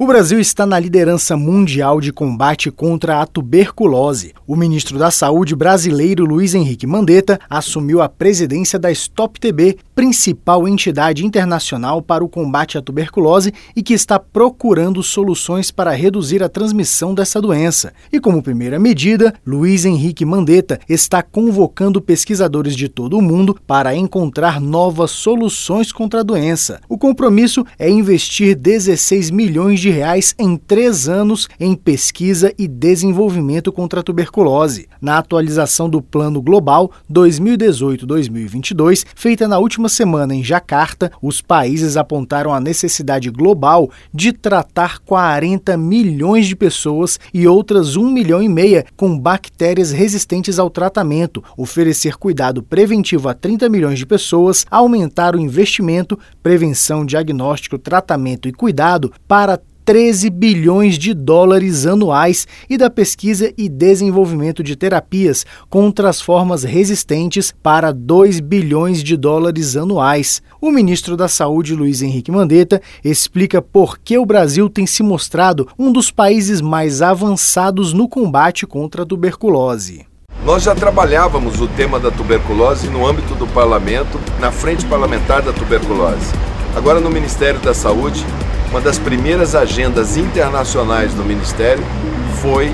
O Brasil está na liderança mundial de combate contra a tuberculose. O ministro da Saúde brasileiro Luiz Henrique Mandetta assumiu a presidência da Stop TB, principal entidade internacional para o combate à tuberculose e que está procurando soluções para reduzir a transmissão dessa doença. E como primeira medida, Luiz Henrique Mandetta está convocando pesquisadores de todo o mundo para encontrar novas soluções contra a doença. O compromisso é investir 16 milhões de de reais em três anos em pesquisa e desenvolvimento contra a tuberculose. Na atualização do Plano Global 2018-2022, feita na última semana em Jacarta, os países apontaram a necessidade global de tratar 40 milhões de pessoas e outras 1 milhão e meia com bactérias resistentes ao tratamento, oferecer cuidado preventivo a 30 milhões de pessoas, aumentar o investimento, prevenção, diagnóstico, tratamento e cuidado para 13 bilhões de dólares anuais e da pesquisa e desenvolvimento de terapias contra as formas resistentes para 2 bilhões de dólares anuais. O ministro da Saúde, Luiz Henrique Mandetta, explica por que o Brasil tem se mostrado um dos países mais avançados no combate contra a tuberculose. Nós já trabalhávamos o tema da tuberculose no âmbito do parlamento, na frente parlamentar da tuberculose. Agora, no Ministério da Saúde, uma das primeiras agendas internacionais do Ministério foi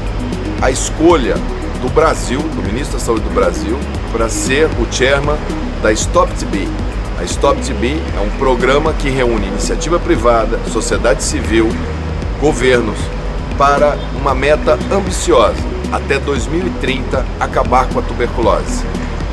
a escolha do Brasil, do ministro da Saúde do Brasil, para ser o chairman da Stop TB. A Stop TB é um programa que reúne iniciativa privada, sociedade civil, governos, para uma meta ambiciosa, até 2030 acabar com a tuberculose.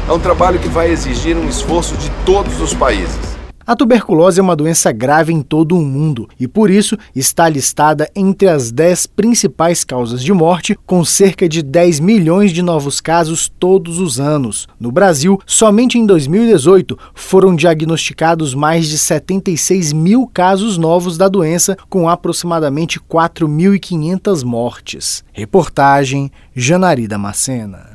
É um trabalho que vai exigir um esforço de todos os países. A tuberculose é uma doença grave em todo o mundo e, por isso, está listada entre as 10 principais causas de morte, com cerca de 10 milhões de novos casos todos os anos. No Brasil, somente em 2018 foram diagnosticados mais de 76 mil casos novos da doença, com aproximadamente 4.500 mortes. Reportagem Janari Macena.